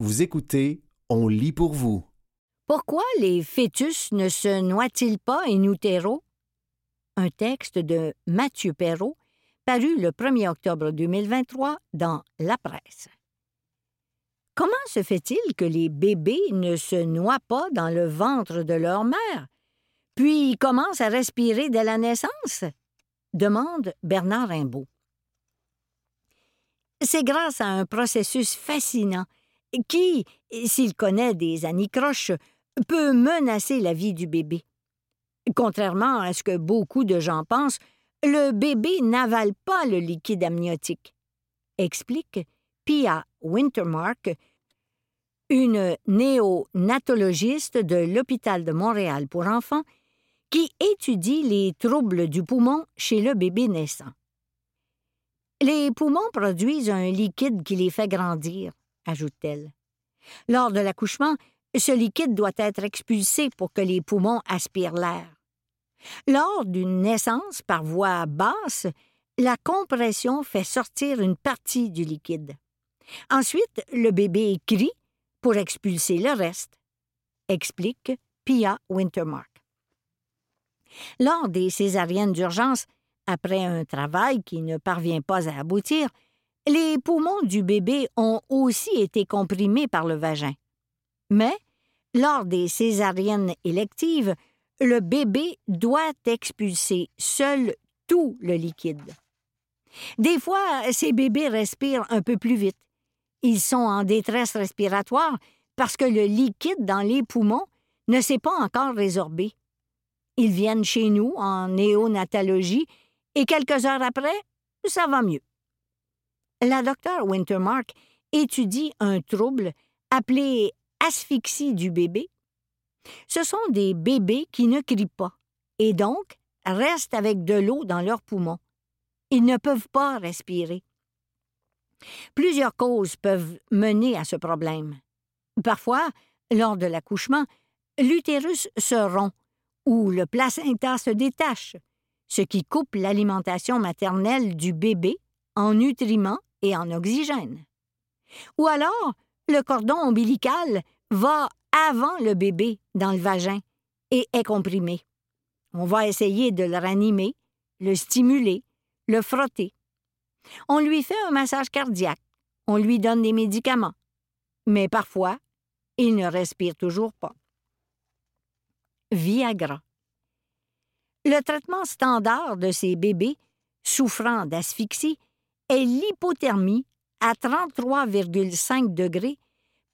Vous écoutez On lit pour vous. Pourquoi les fœtus ne se noient-ils pas in utero? Un texte de Mathieu Perrault, paru le 1er octobre 2023 dans La Presse. Comment se fait-il que les bébés ne se noient pas dans le ventre de leur mère, puis commencent à respirer dès la naissance? demande Bernard Rimbaud. C'est grâce à un processus fascinant qui, s'il connaît des anicroches, peut menacer la vie du bébé. Contrairement à ce que beaucoup de gens pensent, le bébé n'avale pas le liquide amniotique, explique Pia Wintermark, une néonatologiste de l'hôpital de Montréal pour enfants qui étudie les troubles du poumon chez le bébé naissant. Les poumons produisent un liquide qui les fait grandir, ajoute-t-elle. Lors de l'accouchement, ce liquide doit être expulsé pour que les poumons aspirent l'air. Lors d'une naissance par voie basse, la compression fait sortir une partie du liquide. Ensuite, le bébé crie pour expulser le reste, explique Pia Wintermark. Lors des césariennes d'urgence, après un travail qui ne parvient pas à aboutir, les poumons du bébé ont aussi été comprimés par le vagin. Mais, lors des césariennes électives, le bébé doit expulser seul tout le liquide. Des fois, ces bébés respirent un peu plus vite. Ils sont en détresse respiratoire parce que le liquide dans les poumons ne s'est pas encore résorbé. Ils viennent chez nous en néonatologie et quelques heures après, ça va mieux. La docteure Wintermark étudie un trouble appelé asphyxie du bébé ce sont des bébés qui ne crient pas et donc restent avec de l'eau dans leurs poumons. Ils ne peuvent pas respirer. Plusieurs causes peuvent mener à ce problème. Parfois, lors de l'accouchement, l'utérus se rompt ou le placenta se détache, ce qui coupe l'alimentation maternelle du bébé en nutriments et en oxygène. Ou alors, le cordon ombilical va avant le bébé dans le vagin et est comprimé. On va essayer de le ranimer, le stimuler, le frotter. On lui fait un massage cardiaque, on lui donne des médicaments, mais parfois, il ne respire toujours pas. Viagra. Le traitement standard de ces bébés souffrant d'asphyxie est l'hypothermie à 33,5 degrés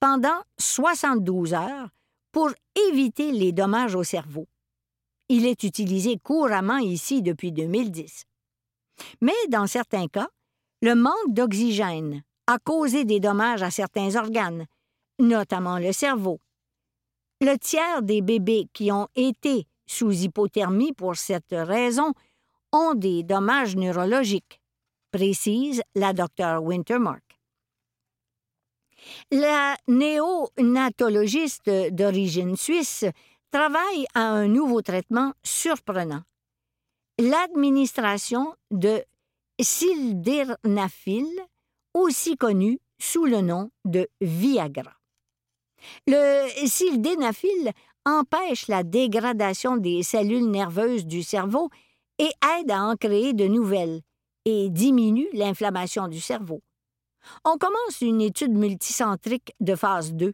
pendant 72 heures pour éviter les dommages au cerveau. Il est utilisé couramment ici depuis 2010. Mais dans certains cas, le manque d'oxygène a causé des dommages à certains organes, notamment le cerveau. Le tiers des bébés qui ont été sous hypothermie pour cette raison ont des dommages neurologiques, précise la docteure Wintermark. La néonatologiste d'origine suisse travaille à un nouveau traitement surprenant. L'administration de sildenafil, aussi connu sous le nom de Viagra. Le sildenafil empêche la dégradation des cellules nerveuses du cerveau et aide à en créer de nouvelles et diminue l'inflammation du cerveau on commence une étude multicentrique de phase 2.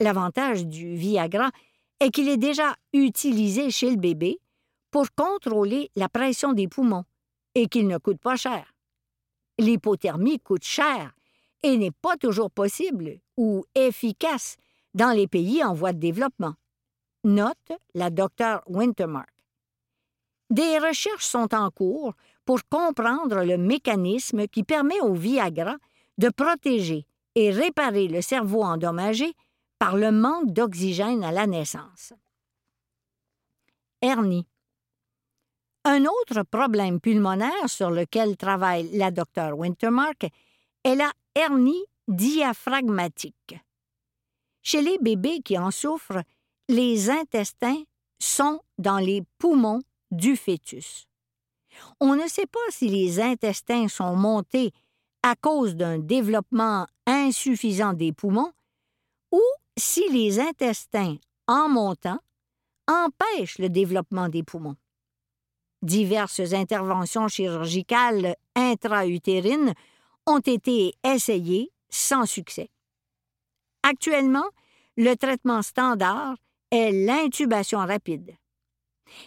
L'avantage du Viagra est qu'il est déjà utilisé chez le bébé pour contrôler la pression des poumons et qu'il ne coûte pas cher. L'hypothermie coûte cher et n'est pas toujours possible ou efficace dans les pays en voie de développement. Note la docteure Wintermark. Des recherches sont en cours pour comprendre le mécanisme qui permet au Viagra de protéger et réparer le cerveau endommagé par le manque d'oxygène à la naissance. Hernie. Un autre problème pulmonaire sur lequel travaille la docteure Wintermark est la hernie diaphragmatique. Chez les bébés qui en souffrent, les intestins sont dans les poumons du fœtus. On ne sait pas si les intestins sont montés à cause d'un développement insuffisant des poumons ou si les intestins, en montant, empêchent le développement des poumons. Diverses interventions chirurgicales intra-utérines ont été essayées sans succès. Actuellement, le traitement standard est l'intubation rapide.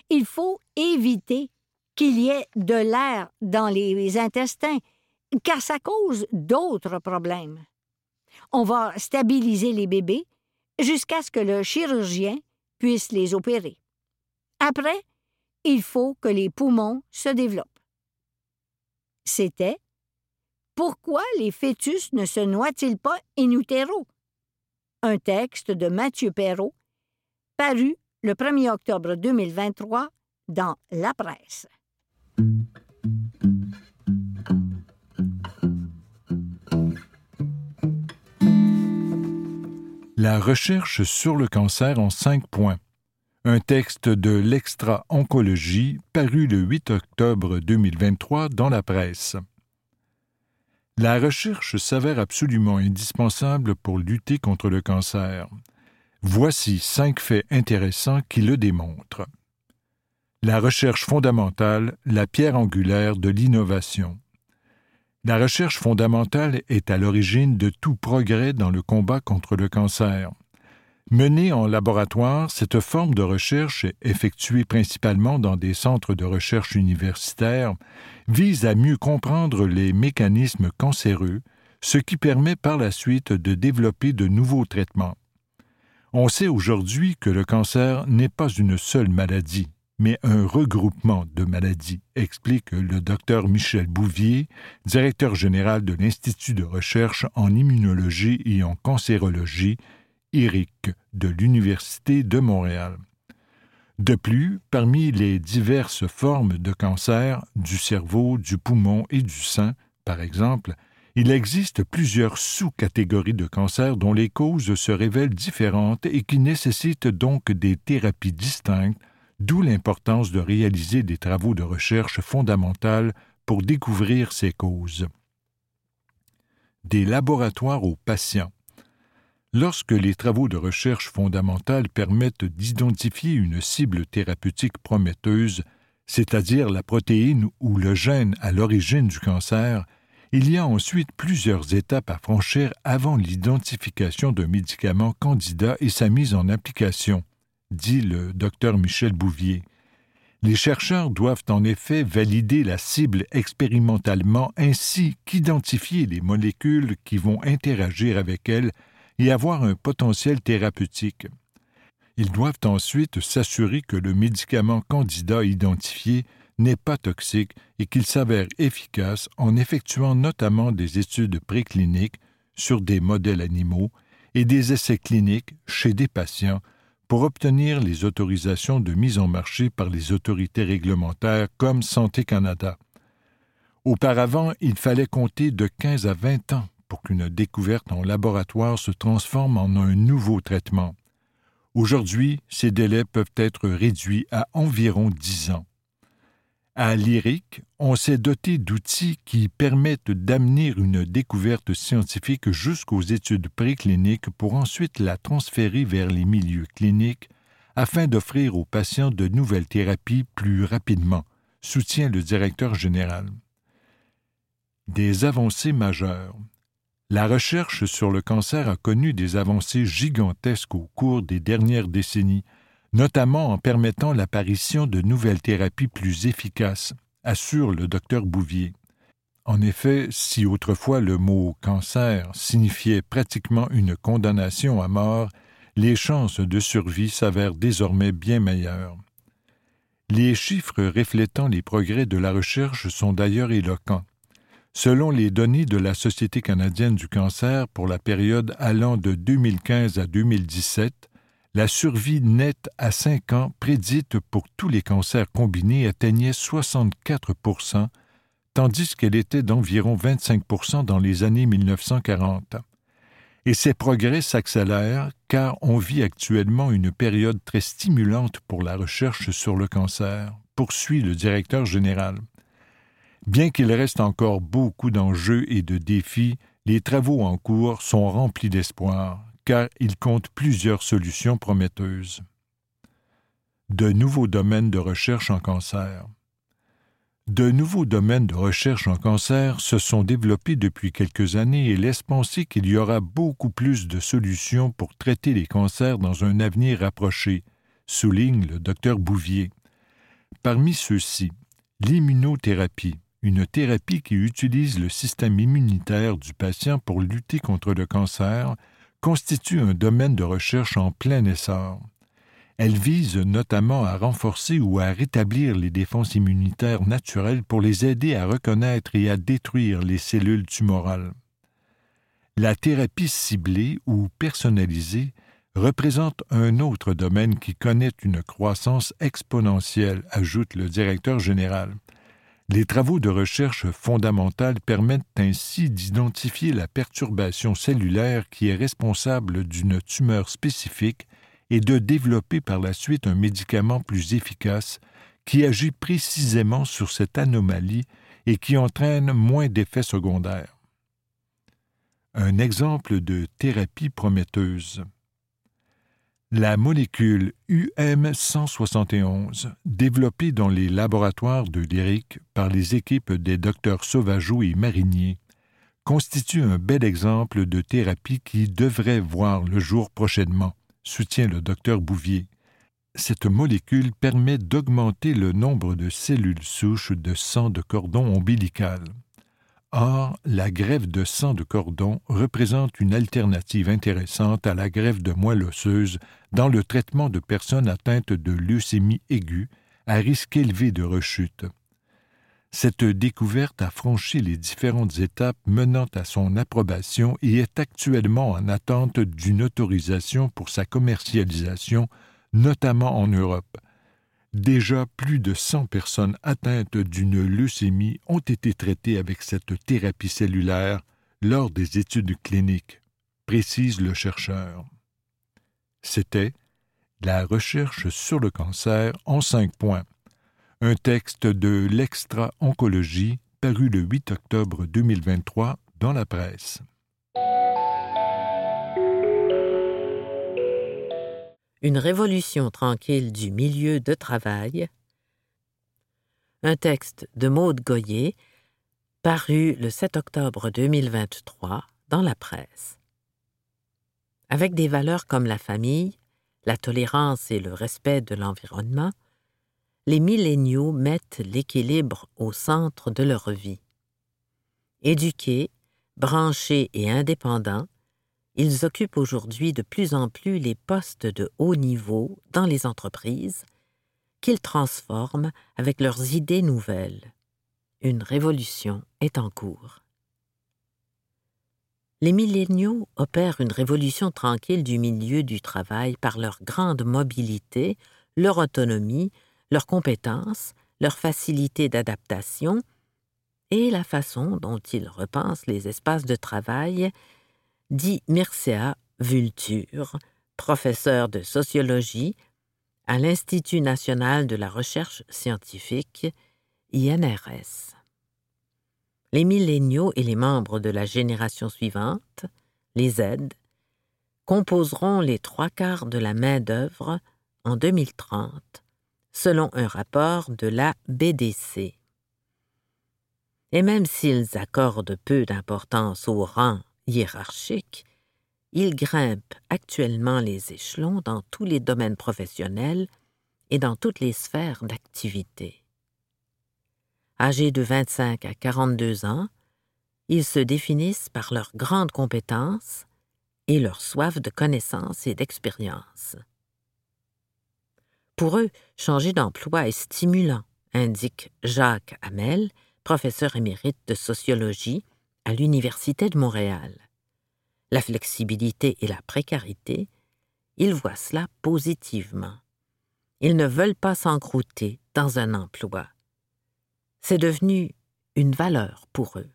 Il faut éviter qu'il y ait de l'air dans les intestins, car ça cause d'autres problèmes. On va stabiliser les bébés jusqu'à ce que le chirurgien puisse les opérer. Après, il faut que les poumons se développent. C'était Pourquoi les fœtus ne se noient-ils pas in utero? Un texte de Mathieu Perrault, paru le 1er octobre 2023 dans La Presse. La recherche sur le cancer en cinq points. Un texte de l'extra-oncologie paru le 8 octobre 2023 dans la presse. La recherche s'avère absolument indispensable pour lutter contre le cancer. Voici cinq faits intéressants qui le démontrent. La recherche fondamentale, la pierre angulaire de l'innovation. La recherche fondamentale est à l'origine de tout progrès dans le combat contre le cancer. Menée en laboratoire, cette forme de recherche, effectuée principalement dans des centres de recherche universitaires, vise à mieux comprendre les mécanismes cancéreux, ce qui permet par la suite de développer de nouveaux traitements. On sait aujourd'hui que le cancer n'est pas une seule maladie, mais un regroupement de maladies, explique le docteur Michel Bouvier, directeur général de l'Institut de recherche en immunologie et en cancérologie, IRIC, de l'Université de Montréal. De plus, parmi les diverses formes de cancer du cerveau, du poumon et du sein, par exemple, il existe plusieurs sous-catégories de cancer dont les causes se révèlent différentes et qui nécessitent donc des thérapies distinctes d'où l'importance de réaliser des travaux de recherche fondamentales pour découvrir ces causes. Des laboratoires aux patients. Lorsque les travaux de recherche fondamentale permettent d'identifier une cible thérapeutique prometteuse, c'est-à-dire la protéine ou le gène à l'origine du cancer, il y a ensuite plusieurs étapes à franchir avant l'identification d'un médicament candidat et sa mise en application dit le docteur Michel Bouvier. Les chercheurs doivent en effet valider la cible expérimentalement ainsi qu'identifier les molécules qui vont interagir avec elle et avoir un potentiel thérapeutique. Ils doivent ensuite s'assurer que le médicament candidat identifié n'est pas toxique et qu'il s'avère efficace en effectuant notamment des études précliniques sur des modèles animaux et des essais cliniques chez des patients pour obtenir les autorisations de mise en marché par les autorités réglementaires comme Santé Canada. Auparavant, il fallait compter de 15 à 20 ans pour qu'une découverte en laboratoire se transforme en un nouveau traitement. Aujourd'hui, ces délais peuvent être réduits à environ 10 ans. À Lyric, on s'est doté d'outils qui permettent d'amener une découverte scientifique jusqu'aux études précliniques pour ensuite la transférer vers les milieux cliniques afin d'offrir aux patients de nouvelles thérapies plus rapidement, soutient le directeur général. Des avancées majeures. La recherche sur le cancer a connu des avancées gigantesques au cours des dernières décennies, notamment en permettant l'apparition de nouvelles thérapies plus efficaces, assure le docteur Bouvier. En effet, si autrefois le mot cancer signifiait pratiquement une condamnation à mort, les chances de survie s'avèrent désormais bien meilleures. Les chiffres reflétant les progrès de la recherche sont d'ailleurs éloquents. Selon les données de la Société canadienne du cancer pour la période allant de 2015 à 2017, la survie nette à 5 ans prédite pour tous les cancers combinés atteignait 64% tandis qu'elle était d'environ 25% dans les années 1940. Et ces progrès s'accélèrent car on vit actuellement une période très stimulante pour la recherche sur le cancer, poursuit le directeur général. Bien qu'il reste encore beaucoup d'enjeux et de défis, Les travaux en cours sont remplis d'espoir, car ils comptent plusieurs solutions prometteuses. De nouveaux domaines de recherche en cancer. De nouveaux domaines de recherche en cancer se sont développés depuis quelques années et laissent penser qu'il y aura beaucoup plus de solutions pour traiter les cancers dans un avenir rapproché, souligne le docteur Bouvier. Parmi ceux-ci, l'immunothérapie, une thérapie qui utilise le système immunitaire du patient pour lutter contre le cancer, constitue un domaine de recherche en plein essor. Elle vise notamment à renforcer ou à rétablir les défenses immunitaires naturelles pour les aider à reconnaître et à détruire les cellules tumorales. La thérapie ciblée ou personnalisée représente un autre domaine qui connaît une croissance exponentielle, ajoute le directeur général. Les travaux de recherche fondamentale permettent ainsi d'identifier la perturbation cellulaire qui est responsable d'une tumeur spécifique et de développer par la suite un médicament plus efficace qui agit précisément sur cette anomalie et qui entraîne moins d'effets secondaires. Un exemple de thérapie prometteuse. La molécule UM171, développée dans les laboratoires de Lyric par les équipes des docteurs Sauvageau et Marinier, constitue un bel exemple de thérapie qui devrait voir le jour prochainement, soutient le docteur Bouvier. Cette molécule permet d'augmenter le nombre de cellules souches de sang de cordon ombilical. Or, la greffe de sang de cordon représente une alternative intéressante à la greffe de moelle osseuse dans le traitement de personnes atteintes de leucémie aiguë à risque élevé de rechute. Cette découverte a franchi les différentes étapes menant à son approbation et est actuellement en attente d'une autorisation pour sa commercialisation, notamment en Europe. Déjà plus de 100 personnes atteintes d'une leucémie ont été traitées avec cette thérapie cellulaire lors des études cliniques, précise le chercheur. C'était La recherche sur le cancer en cinq points, un texte de l'extra-oncologie paru le 8 octobre 2023 dans la presse. Une révolution tranquille du milieu de travail. Un texte de Maude Goyer, paru le 7 octobre 2023 dans la presse. Avec des valeurs comme la famille, la tolérance et le respect de l'environnement, les milléniaux mettent l'équilibre au centre de leur vie. Éduqués, branchés et indépendants, ils occupent aujourd'hui de plus en plus les postes de haut niveau dans les entreprises, qu'ils transforment avec leurs idées nouvelles. Une révolution est en cours. Les milléniaux opèrent une révolution tranquille du milieu du travail par leur grande mobilité, leur autonomie, leurs compétences, leur facilité d'adaptation et la façon dont ils repensent les espaces de travail dit Mircea Vulture, professeur de sociologie à l'Institut national de la recherche scientifique, INRS. Les milléniaux et les membres de la génération suivante, les Z, composeront les trois quarts de la main-d'œuvre en 2030, selon un rapport de la BDC. Et même s'ils accordent peu d'importance au rang hiérarchique, il grimpe actuellement les échelons dans tous les domaines professionnels et dans toutes les sphères d'activité. Âgés de 25 à 42 ans, ils se définissent par leurs grandes compétences et leur soif de connaissance et d'expérience. Pour eux, changer d'emploi est stimulant, indique Jacques Hamel, professeur émérite de sociologie à l'Université de Montréal. La flexibilité et la précarité, ils voient cela positivement. Ils ne veulent pas s'encrouter dans un emploi. C'est devenu une valeur pour eux.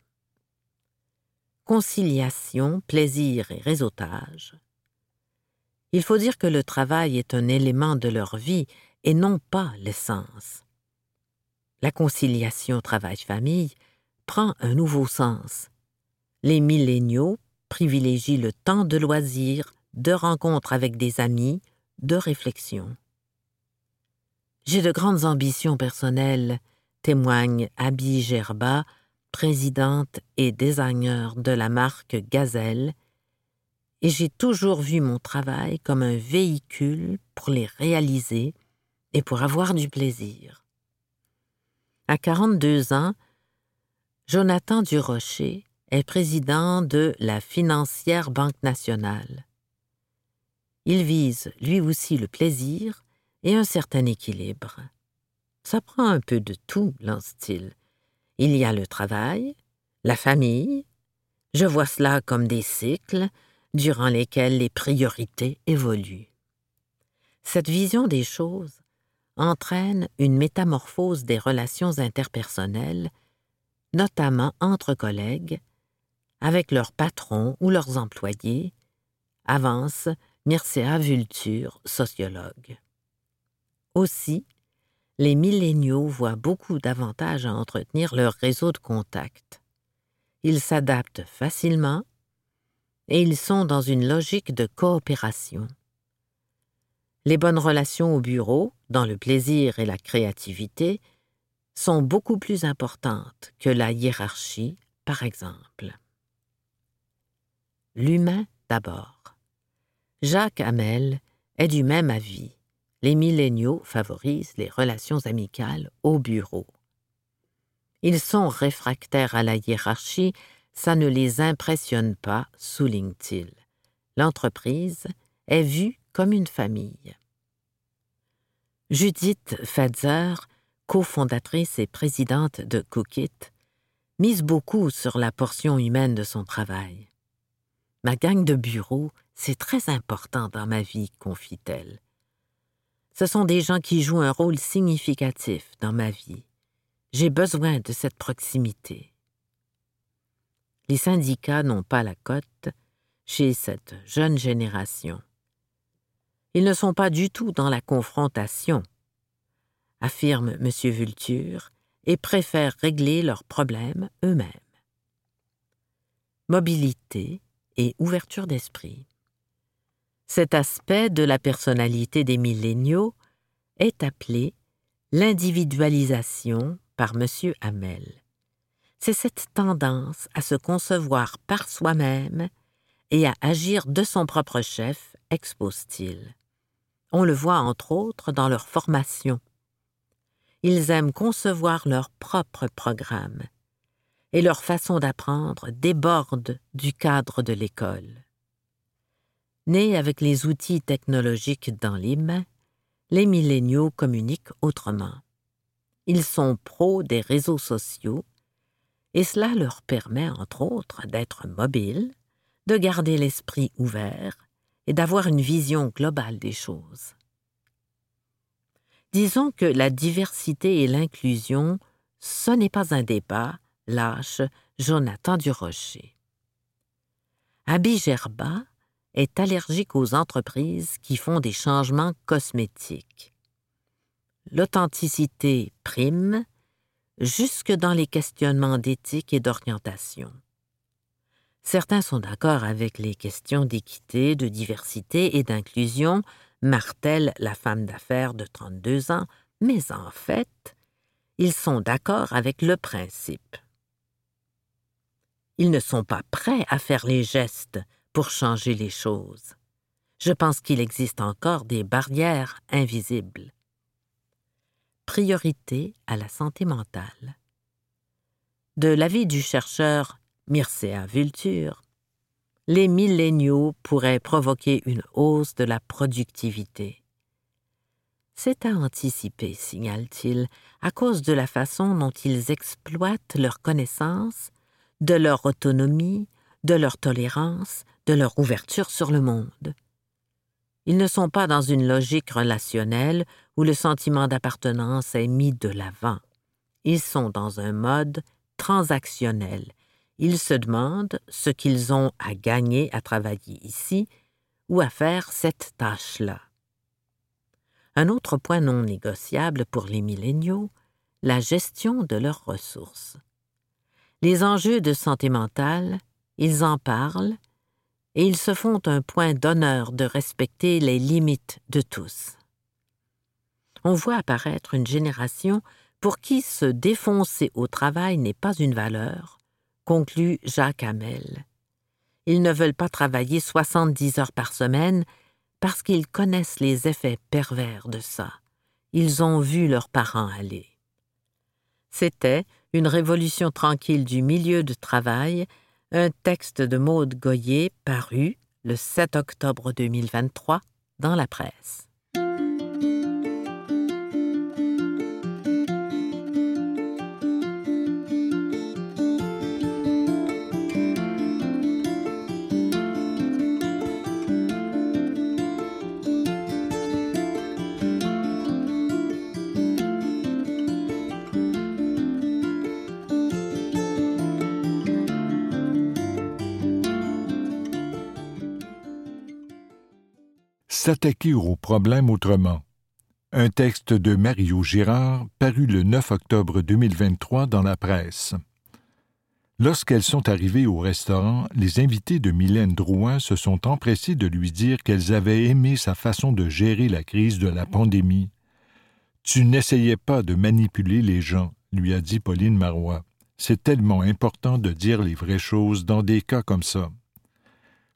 Conciliation, plaisir et réseautage. Il faut dire que le travail est un élément de leur vie et non pas l'essence. La conciliation travail-famille prend un nouveau sens Les milléniaux privilégient le temps de loisirs, de rencontres avec des amis, de réflexion. J'ai de grandes ambitions personnelles, témoigne Abby Gerba, présidente et designer de la marque Gazelle, et j'ai toujours vu mon travail comme un véhicule pour les réaliser et pour avoir du plaisir. À 42 ans, Jonathan Durocher est président de la Financière Banque nationale. Il vise lui aussi le plaisir et un certain équilibre. Ça prend un peu de tout, lance-t-il. Il y a le travail, la famille. Je vois cela comme des cycles durant lesquels les priorités évoluent. Cette vision des choses entraîne une métamorphose des relations interpersonnelles, notamment entre collègues, avec leurs patrons ou leurs employés, avance Mircea Vulture, sociologue. Aussi, les milléniaux voient beaucoup d'avantages à entretenir leur réseau de contacts. Ils s'adaptent facilement et ils sont dans une logique de coopération. Les bonnes relations au bureau, dans le plaisir et la créativité, sont beaucoup plus importantes que la hiérarchie, par exemple. L'humain d'abord. Jacques Hamel est du même avis les milléniaux favorisent les relations amicales au bureau. Ils sont réfractaires à la hiérarchie, ça ne les impressionne pas, souligne-t-il. L'entreprise est vue comme une famille. Judith Fetzer, cofondatrice et présidente de Cookit, mise beaucoup sur la portion humaine de son travail. Ma gang de bureau, c'est très important dans ma vie, confie-t-elle. Ce sont des gens qui jouent un rôle significatif dans ma vie. J'ai besoin de cette proximité. Les syndicats n'ont pas la cote chez cette jeune génération. Ils ne sont pas du tout dans la confrontation, affirme M. Vulture, et préfèrent régler leurs problèmes eux-mêmes. Mobilité et ouverture d'esprit. Cet aspect de la personnalité des milléniaux est appelé l'individualisation par M. Hamel. C'est cette tendance à se concevoir par soi-même et à agir de son propre chef, expose-t-il. On le voit entre autres dans leur formation. Ils aiment concevoir leur propre programme, et leur façon d'apprendre déborde du cadre de l'école. Nés avec les outils technologiques dans les mains, les milléniaux communiquent autrement. Ils sont pros des réseaux sociaux et cela leur permet, entre autres, d'être mobiles, de garder l'esprit ouvert et d'avoir une vision globale des choses. Disons que la diversité et l'inclusion, ce n'est pas un débat, lâche Jonathan Durocher. Abby Gerba, est allergique aux entreprises qui font des changements cosmétiques. L'authenticité prime jusque dans les questionnements d'éthique et d'orientation. Certains sont d'accord avec les questions d'équité, de diversité et d'inclusion, martèle la femme d'affaires de 32 ans, mais en fait, ils sont d'accord avec le principe. Ils ne sont pas prêts à faire les gestes pour changer les choses. Je pense qu'il existe encore des barrières invisibles. Priorité à la santé mentale. De l'avis du chercheur Mircea Vulture, les milléniaux pourraient provoquer une hausse de la productivité. C'est à anticiper, signale-t-il, à cause de la façon dont ils exploitent leurs connaissances, de leur autonomie, de leur tolérance, de leur ouverture sur le monde. Ils ne sont pas dans une logique relationnelle où le sentiment d'appartenance est mis de l'avant. Ils sont dans un mode transactionnel. Ils se demandent ce qu'ils ont à gagner à travailler ici ou à faire cette tâche-là. Un autre point non négociable pour les milléniaux, la gestion de leurs ressources. Les enjeux de santé mentale ils en parlent, et ils se font un point d'honneur de respecter les limites de tous. On voit apparaître une génération pour qui se défoncer au travail n'est pas une valeur, conclut Jacques Hamel. Ils ne veulent pas travailler 70 heures par semaine parce qu'ils connaissent les effets pervers de ça. Ils ont vu leurs parents aller. C'était Une révolution tranquille du milieu de travail, un texte de Maude Goyer paru le 7 octobre 2023 dans la presse. S'attaquer aux problèmes autrement. Un texte de Mario Girard paru le 9 octobre 2023 dans la presse. Lorsqu'elles sont arrivées au restaurant, les invités de Mylène Drouin se sont empressés de lui dire qu'elles avaient aimé sa façon de gérer la crise de la pandémie. Tu n'essayais pas de manipuler les gens, lui a dit Pauline Marois. C'est tellement important de dire les vraies choses dans des cas comme ça.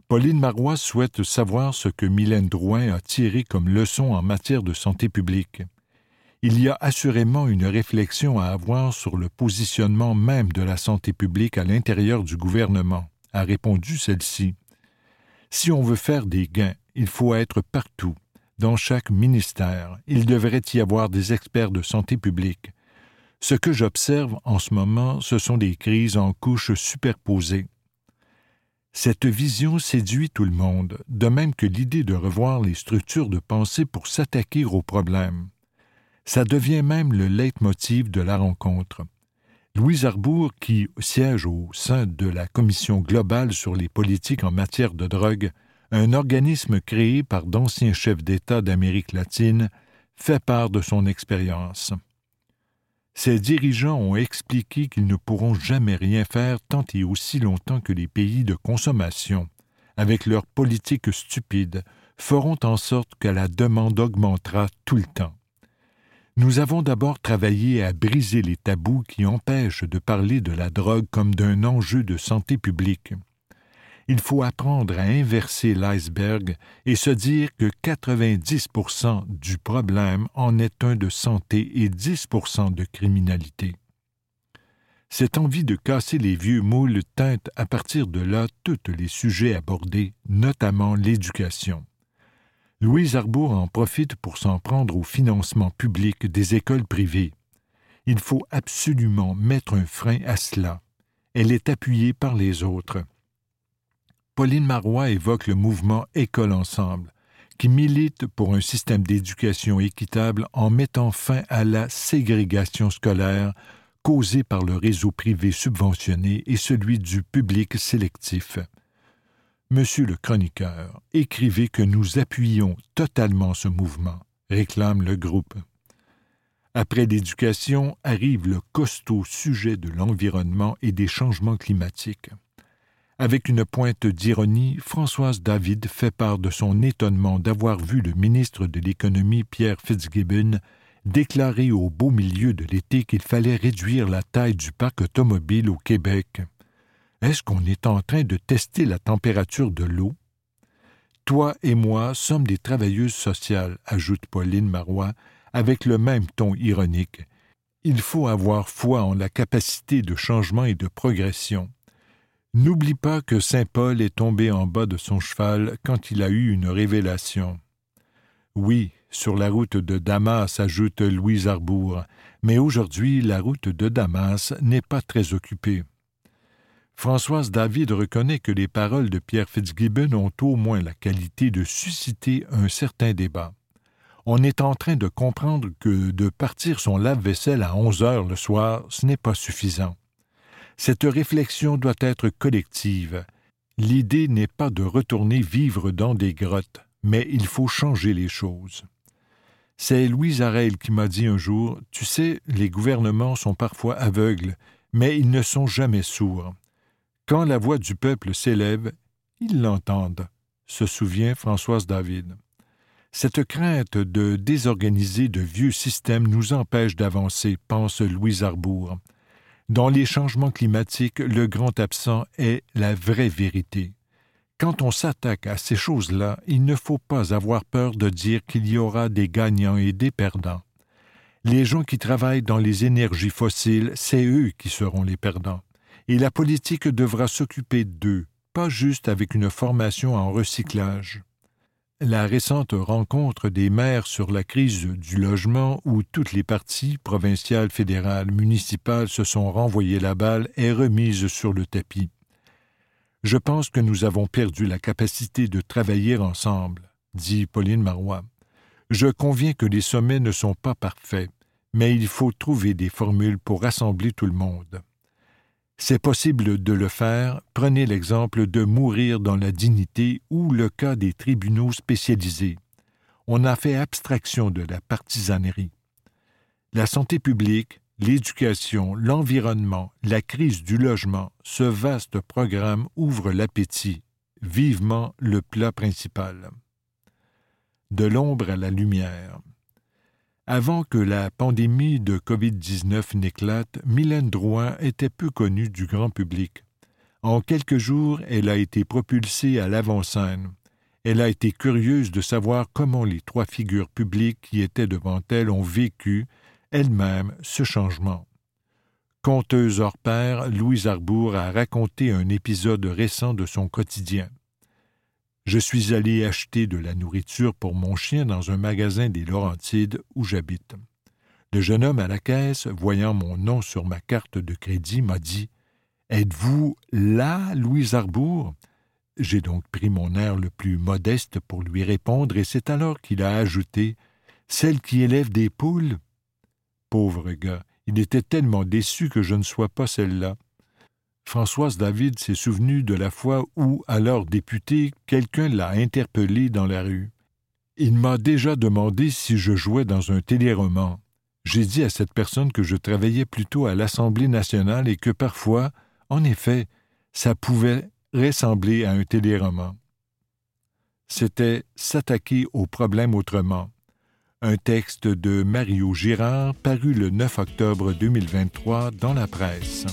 Pauline Marois souhaite savoir ce que Mylène Drouin a tiré comme leçon en matière de santé publique. Il y a assurément une réflexion à avoir sur le positionnement même de la santé publique à l'intérieur du gouvernement, a répondu celle-ci. Si on veut faire des gains, il faut être partout, dans chaque ministère. Il devrait y avoir des experts de santé publique. Ce que j'observe en ce moment, ce sont des crises en couches superposées. Cette vision séduit tout le monde, de même que l'idée de revoir les structures de pensée pour s'attaquer aux problèmes. Ça devient même le leitmotiv de la rencontre. Louise Arbour, qui siège au sein de la Commission globale sur les politiques en matière de drogue, un organisme créé par d'anciens chefs d'État d'Amérique latine, fait part de son expérience. Ces dirigeants ont expliqué qu'ils ne pourront jamais rien faire tant et aussi longtemps que les pays de consommation, avec leurs politiques stupides, feront en sorte que la demande augmentera tout le temps. Nous avons d'abord travaillé à briser les tabous qui empêchent de parler de la drogue comme d'un enjeu de santé publique il faut apprendre à inverser l'iceberg et se dire que 90% du problème en est un de santé et 10% de criminalité. Cette envie de casser les vieux moules teinte à partir de là tous les sujets abordés, notamment l'éducation. Louise Arbour en profite pour s'en prendre au financement public des écoles privées. Il faut absolument mettre un frein à cela. Elle est appuyée par les autres. Pauline Marois évoque le mouvement École Ensemble, qui milite pour un système d'éducation équitable en mettant fin à la ségrégation scolaire causée par le réseau privé subventionné et celui du public sélectif. Monsieur le chroniqueur, écrivez que nous appuyons totalement ce mouvement, réclame le groupe. Après l'éducation arrive le costaud sujet de l'environnement et des changements climatiques. Avec une pointe d'ironie, Françoise David fait part de son étonnement d'avoir vu le ministre de l'Économie Pierre Fitzgibbon déclarer au beau milieu de l'été qu'il fallait réduire la taille du parc automobile au Québec. Est-ce qu'on est en train de tester la température de l'eau? Toi et moi sommes des travailleuses sociales, ajoute Pauline Marois, avec le même ton ironique. Il faut avoir foi en la capacité de changement et de progression. N'oublie pas que saint Paul est tombé en bas de son cheval quand il a eu une révélation. Oui, sur la route de Damas, ajoute Louise Arbour, mais aujourd'hui la route de Damas n'est pas très occupée. Françoise David reconnaît que les paroles de Pierre Fitzgibbon ont au moins la qualité de susciter un certain débat. On est en train de comprendre que de partir son lave-vaisselle à onze heures le soir, ce n'est pas suffisant. Cette réflexion doit être collective. L'idée n'est pas de retourner vivre dans des grottes, mais il faut changer les choses. C'est Louise Arel qui m'a dit un jour Tu sais, les gouvernements sont parfois aveugles, mais ils ne sont jamais sourds. Quand la voix du peuple s'élève, ils l'entendent, se souvient Françoise David. Cette crainte de désorganiser de vieux systèmes nous empêche d'avancer, pense Louise Arbour. Dans les changements climatiques, le grand absent est la vraie vérité. Quand on s'attaque à ces choses-là, il ne faut pas avoir peur de dire qu'il y aura des gagnants et des perdants. Les gens qui travaillent dans les énergies fossiles, c'est eux qui seront les perdants. Et la politique devra s'occuper d'eux, pas juste avec une formation en recyclage. La récente rencontre des maires sur la crise du logement où toutes les parties provinciales, fédérales, municipales se sont renvoyées la balle est remise sur le tapis. Je pense que nous avons perdu la capacité de travailler ensemble, dit Pauline Marois. Je conviens que les sommets ne sont pas parfaits, mais il faut trouver des formules pour rassembler tout le monde. C'est possible de le faire, prenez l'exemple de mourir dans la dignité ou le cas des tribunaux spécialisés. On a fait abstraction de la partisanerie. La santé publique, l'éducation, l'environnement, la crise du logement, ce vaste programme ouvre l'appétit, vivement le plat principal. De l'ombre à la lumière. Avant que la pandémie de COVID-19 n'éclate, Mylène Drouin était peu connue du grand public. En quelques jours, elle a été propulsée à l'avant-scène. Elle a été curieuse de savoir comment les trois figures publiques qui étaient devant elle ont vécu, elles-mêmes, ce changement. Conteuse hors pair, Louise Arbour a raconté un épisode récent de son quotidien. Je suis allé acheter de la nourriture pour mon chien dans un magasin des Laurentides où j'habite. Le jeune homme à la caisse, voyant mon nom sur ma carte de crédit, m'a dit Êtes-vous là, Louise Arbour J'ai donc pris mon air le plus modeste pour lui répondre, et c'est alors qu'il a ajouté Celle qui élève des poules Pauvre gars, il était tellement déçu que je ne sois pas celle-là. Françoise David s'est souvenu de la fois où, alors député, quelqu'un l'a interpellé dans la rue. Il m'a déjà demandé si je jouais dans un téléroman. J'ai dit à cette personne que je travaillais plutôt à l'Assemblée nationale et que parfois, en effet, ça pouvait ressembler à un téléroman. C'était S'attaquer aux problèmes autrement, un texte de Mario Girard paru le 9 octobre 2023 dans la presse.